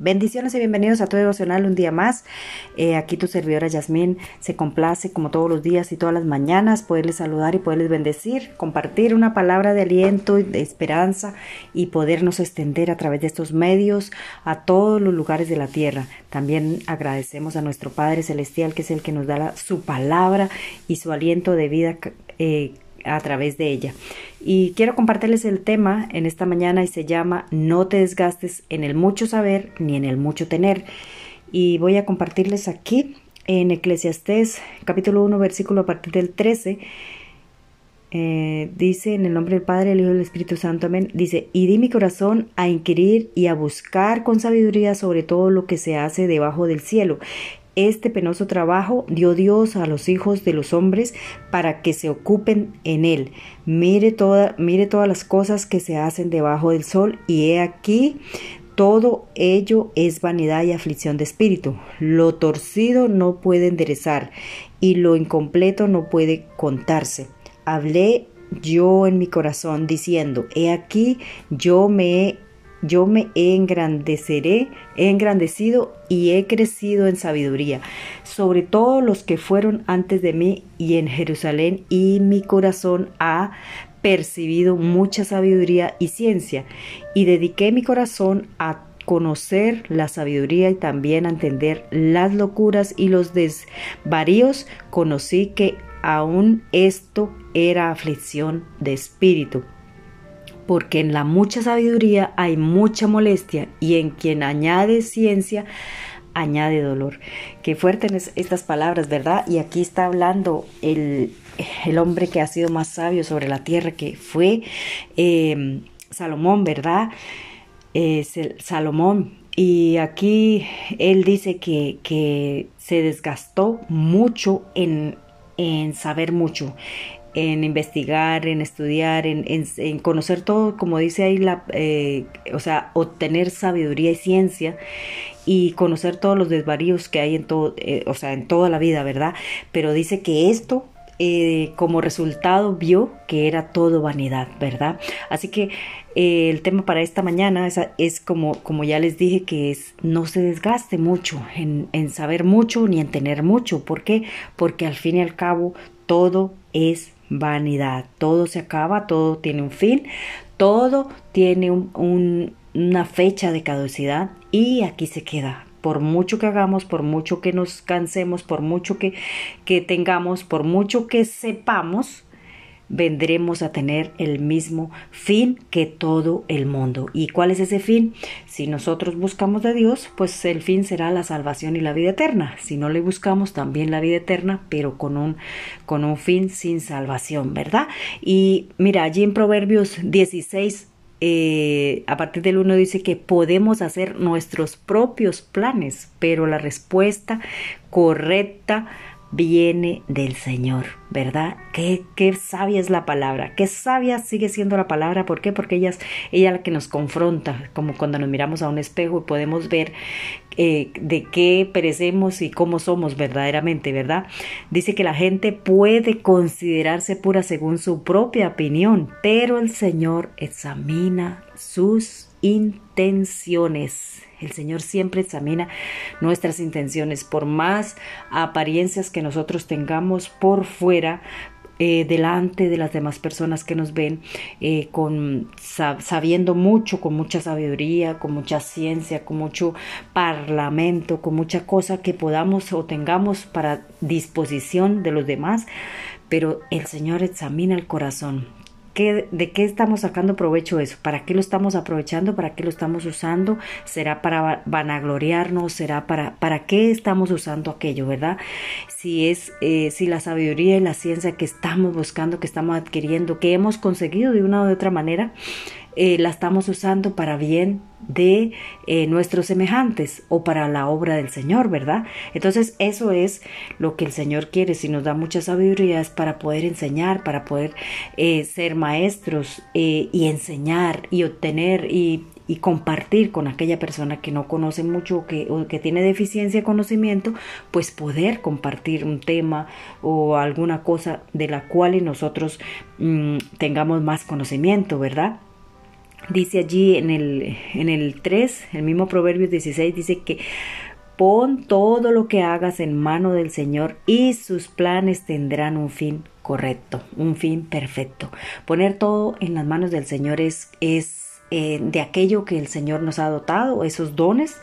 Bendiciones y bienvenidos a tu devocional un día más. Eh, aquí tu servidora Yasmín se complace como todos los días y todas las mañanas poderles saludar y poderles bendecir, compartir una palabra de aliento y de esperanza y podernos extender a través de estos medios a todos los lugares de la tierra. También agradecemos a nuestro Padre Celestial que es el que nos da su palabra y su aliento de vida. Eh, a través de ella. Y quiero compartirles el tema en esta mañana y se llama No te desgastes en el mucho saber ni en el mucho tener. Y voy a compartirles aquí en Eclesiastés capítulo 1 versículo a partir del 13. Eh, dice en el nombre del Padre, el Hijo y del Espíritu Santo, amén. Dice, y di mi corazón a inquirir y a buscar con sabiduría sobre todo lo que se hace debajo del cielo, este penoso trabajo dio Dios a los hijos de los hombres para que se ocupen en él. Mire, mire todas las cosas que se hacen debajo del sol y he aquí todo ello es vanidad y aflicción de espíritu. Lo torcido no puede enderezar y lo incompleto no puede contarse. Hablé yo en mi corazón diciendo, he aquí yo me he yo me engrandeceré, he engrandecido y he crecido en sabiduría, sobre todos los que fueron antes de mí y en Jerusalén, y mi corazón ha percibido mucha sabiduría y ciencia, y dediqué mi corazón a conocer la sabiduría y también a entender las locuras y los desvaríos, conocí que aún esto era aflicción de espíritu porque en la mucha sabiduría hay mucha molestia y en quien añade ciencia añade dolor. Qué fuertes estas palabras, ¿verdad? Y aquí está hablando el, hombre que ha sido más sabio sobre la tierra, que fue em, Salomón, ¿verdad? Salomón. Y aquí él dice que, que se desgastó mucho en, en saber mucho, en investigar, en estudiar, en, conocer todo, como dice ahí, la, eh, o sea, obtener sabiduría y ciencia y conocer todos los desvaríos que hay en todo, eh, o sea, en toda la vida, ¿verdad? Pero dice que esto eh, como resultado vio que era todo vanidad, ¿verdad? Así que el tema para esta mañana es, es, como, como ya les dije, que es no se desgaste mucho en, en saber mucho ni en tener mucho. ¿Por qué? Porque al fin y al cabo todo es vanidad. Todo se acaba, todo tiene un fin, todo tiene una fecha de caducidad y aquí se queda. Por mucho que hagamos, por mucho que nos cansemos, por mucho que, que tengamos, por mucho que sepamos, vendremos a tener el mismo fin que todo el mundo. ¿Y cuál es ese fin? Si nosotros buscamos de Dios, pues el fin será la salvación y la vida eterna. Si no le buscamos, también la vida eterna, pero con un, con un fin sin salvación, ¿verdad? Y mira, allí en Proverbios 16, eh, a partir del 1 dice que podemos hacer nuestros propios planes, pero la respuesta correcta viene del Señor, ¿verdad? Qué, sabia es la palabra, qué sabia sigue siendo la palabra, ¿por qué? Porque ella es ella la que nos confronta, como cuando nos miramos a un espejo y podemos ver eh, de qué perecemos y cómo somos verdaderamente, ¿verdad? Dice que la gente puede considerarse pura según su propia opinión, pero el Señor examina sus intenciones. El Señor siempre examina nuestras intenciones, por más apariencias que nosotros tengamos por fuera, eh, delante de las demás personas que nos ven, eh, con, sabiendo mucho, con mucha sabiduría, con mucha ciencia, con mucho parlamento, con mucha cosa que podamos o tengamos para disposición de los demás, pero el Señor examina el corazón ¿De qué estamos sacando provecho eso? ¿Para qué lo estamos aprovechando? ¿Para qué lo estamos usando? ¿Será para vanagloriarnos? ¿Será para, para qué estamos usando aquello, verdad? Si es, eh, si la sabiduría y la ciencia que estamos buscando, que estamos adquiriendo, que hemos conseguido de una u otra manera, eh, la estamos usando para bien de eh, nuestros semejantes o para la obra del Señor, ¿verdad? Entonces eso es lo que el Señor quiere, si nos da mucha sabiduría es para poder enseñar, para poder eh, ser maestros y enseñar y obtener y, compartir con aquella persona que no conoce mucho o que tiene deficiencia de conocimiento, pues poder compartir un tema o alguna cosa de la cual nosotros mm, tengamos más conocimiento, ¿verdad? Dice allí en el, en el 3, el mismo Proverbios 16, dice que pon todo lo que hagas en mano del Señor y sus planes tendrán un fin correcto, un fin perfecto. Poner todo en las manos del Señor es, es eh, de aquello que el Señor nos ha dotado, esos dones,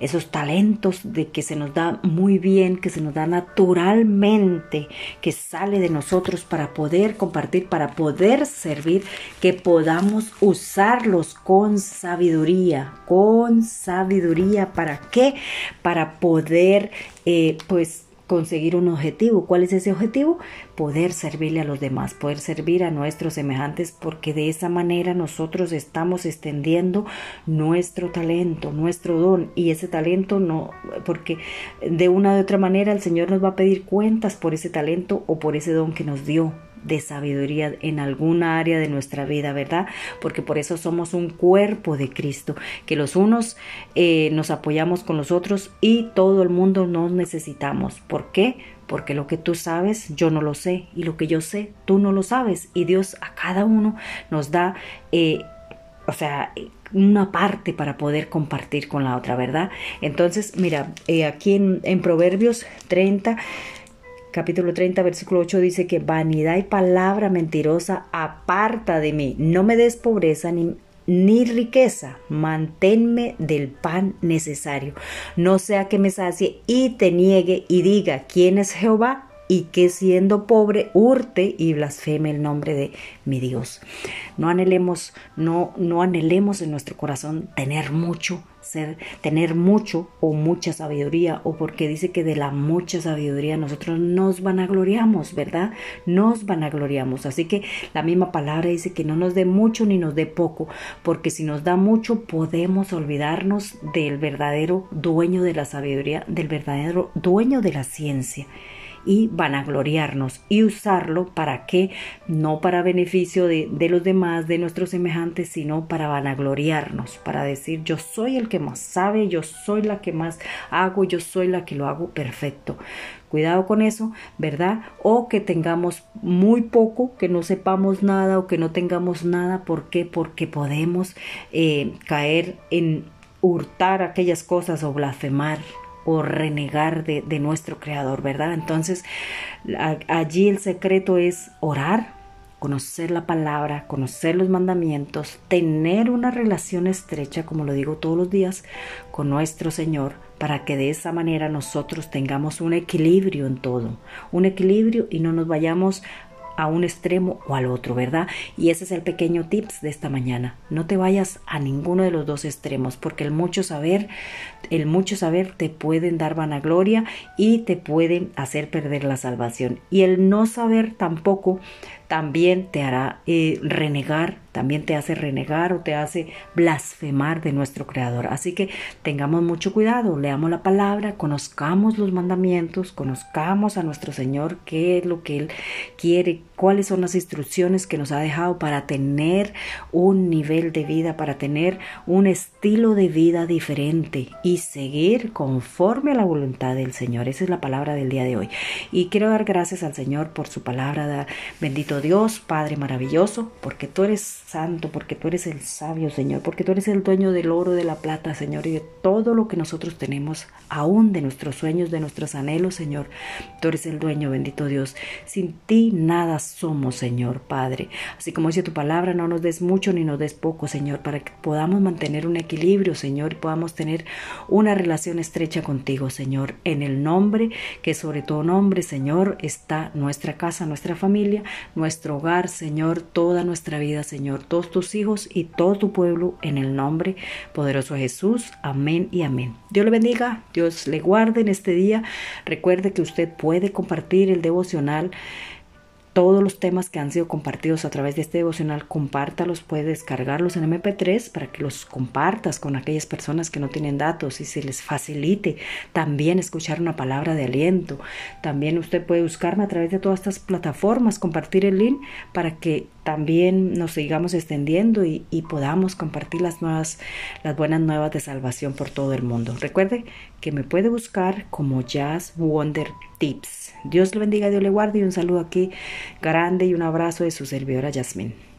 esos talentos de que se nos da muy bien, que se nos da naturalmente, que sale de nosotros para poder compartir, para poder servir, que podamos usarlos con sabiduría, con sabiduría. ¿Para qué? Para poder, eh, pues, conseguir un objetivo. ¿Cuál es ese objetivo? Poder servirle a los demás, poder servir a nuestros semejantes, porque de esa manera nosotros estamos extendiendo nuestro talento, nuestro don, y ese talento no, porque de una u otra manera el Señor nos va a pedir cuentas por ese talento o por ese don que nos dio de sabiduría en alguna área de nuestra vida, ¿verdad? Porque por eso somos un cuerpo de Cristo, que los unos eh, nos apoyamos con los otros y todo el mundo nos necesitamos. ¿Por qué? Porque lo que tú sabes, yo no lo sé, y lo que yo sé, tú no lo sabes, y Dios a cada uno nos da, eh, o sea, una parte para poder compartir con la otra, ¿verdad? Entonces, mira, eh, aquí en, en Proverbios 30, capítulo 30, versículo 8 dice que vanidad y palabra mentirosa aparta de mí. No me des pobreza ni, ni riqueza, manténme del pan necesario. No sea que me sacie y te niegue y diga, ¿quién es Jehová? Y que siendo pobre hurte y blasfeme el nombre de mi Dios. No anhelemos, no, no anhelemos en nuestro corazón tener mucho, ser, tener mucho o mucha sabiduría, o porque dice que de la mucha sabiduría nosotros nos vanagloriamos, ¿verdad? Nos vanagloriamos. Así que la misma palabra dice que no nos dé mucho ni nos dé poco, porque si nos da mucho podemos olvidarnos del verdadero dueño de la sabiduría, del verdadero dueño de la ciencia y vanagloriarnos y usarlo para que no para beneficio de, de, los demás, de nuestros semejantes, sino para vanagloriarnos, para decir yo soy el que más sabe, yo soy la que más hago, yo soy la que lo hago perfecto. Cuidado con eso, ¿verdad? O que tengamos muy poco, que no sepamos nada o que no tengamos nada. ¿Por qué? Porque podemos eh, caer en hurtar aquellas cosas o blasfemar o renegar de, nuestro Creador, ¿verdad? Entonces, allí el secreto es orar, conocer la palabra, conocer los mandamientos, tener una relación estrecha, como lo digo todos los días, con nuestro Señor, para que de esa manera nosotros tengamos un equilibrio en todo, un equilibrio y no nos vayamos a un extremo o al otro, ¿verdad? Y ese es el pequeño tips de esta mañana. No te vayas a ninguno de los dos extremos, porque el mucho saber, el mucho saber te pueden dar vanagloria y te pueden hacer perder la salvación. Y el no saber tampoco también te hará eh, renegar, también te hace renegar o te hace blasfemar de nuestro Creador. Así que tengamos mucho cuidado, leamos la palabra, conozcamos los mandamientos, conozcamos a nuestro Señor, qué es lo que Él quiere, cuáles son las instrucciones que nos ha dejado para tener un nivel de vida, para tener un estilo de vida diferente y seguir conforme a la voluntad del Señor. Esa es la palabra del día de hoy. Y quiero dar gracias al Señor por su palabra. Bendito Dios, Padre maravilloso, porque tú eres santo, porque tú eres el sabio, Señor, porque tú eres el dueño del oro, de la plata, Señor, y de todo lo que nosotros tenemos, aún de nuestros sueños, de nuestros anhelos, Señor. Tú eres el dueño, bendito Dios. Sin ti nada somos, Señor, Padre. Así como dice tu palabra, no nos des mucho ni nos des poco, Señor, para que podamos mantener un equilibrio, Señor, y podamos tener una relación estrecha contigo, Señor, en el nombre que sobre todo nombre, Señor, está nuestra casa, nuestra familia, nuestro hogar, Señor, toda nuestra vida, Señor, todos tus hijos y todo tu pueblo, en el nombre poderoso de Jesús. Amén y amén. Dios le bendiga, Dios le guarde en este día. Recuerde que usted puede compartir el devocional todos los temas que han sido compartidos a través de este devocional, compártalos, puedes descargarlos en MP3 para que los compartas con aquellas personas que no tienen datos y se les facilite también escuchar una palabra de aliento. También usted puede buscarme a través de todas estas plataformas, compartir el link para que también nos sigamos extendiendo y, podamos compartir las nuevas, las buenas nuevas de salvación por todo el mundo. Recuerde que me puede buscar como Jazz Wonder Tips. Dios le bendiga, Dios le guarde y un saludo aquí grande y un abrazo de su servidora Yasmin.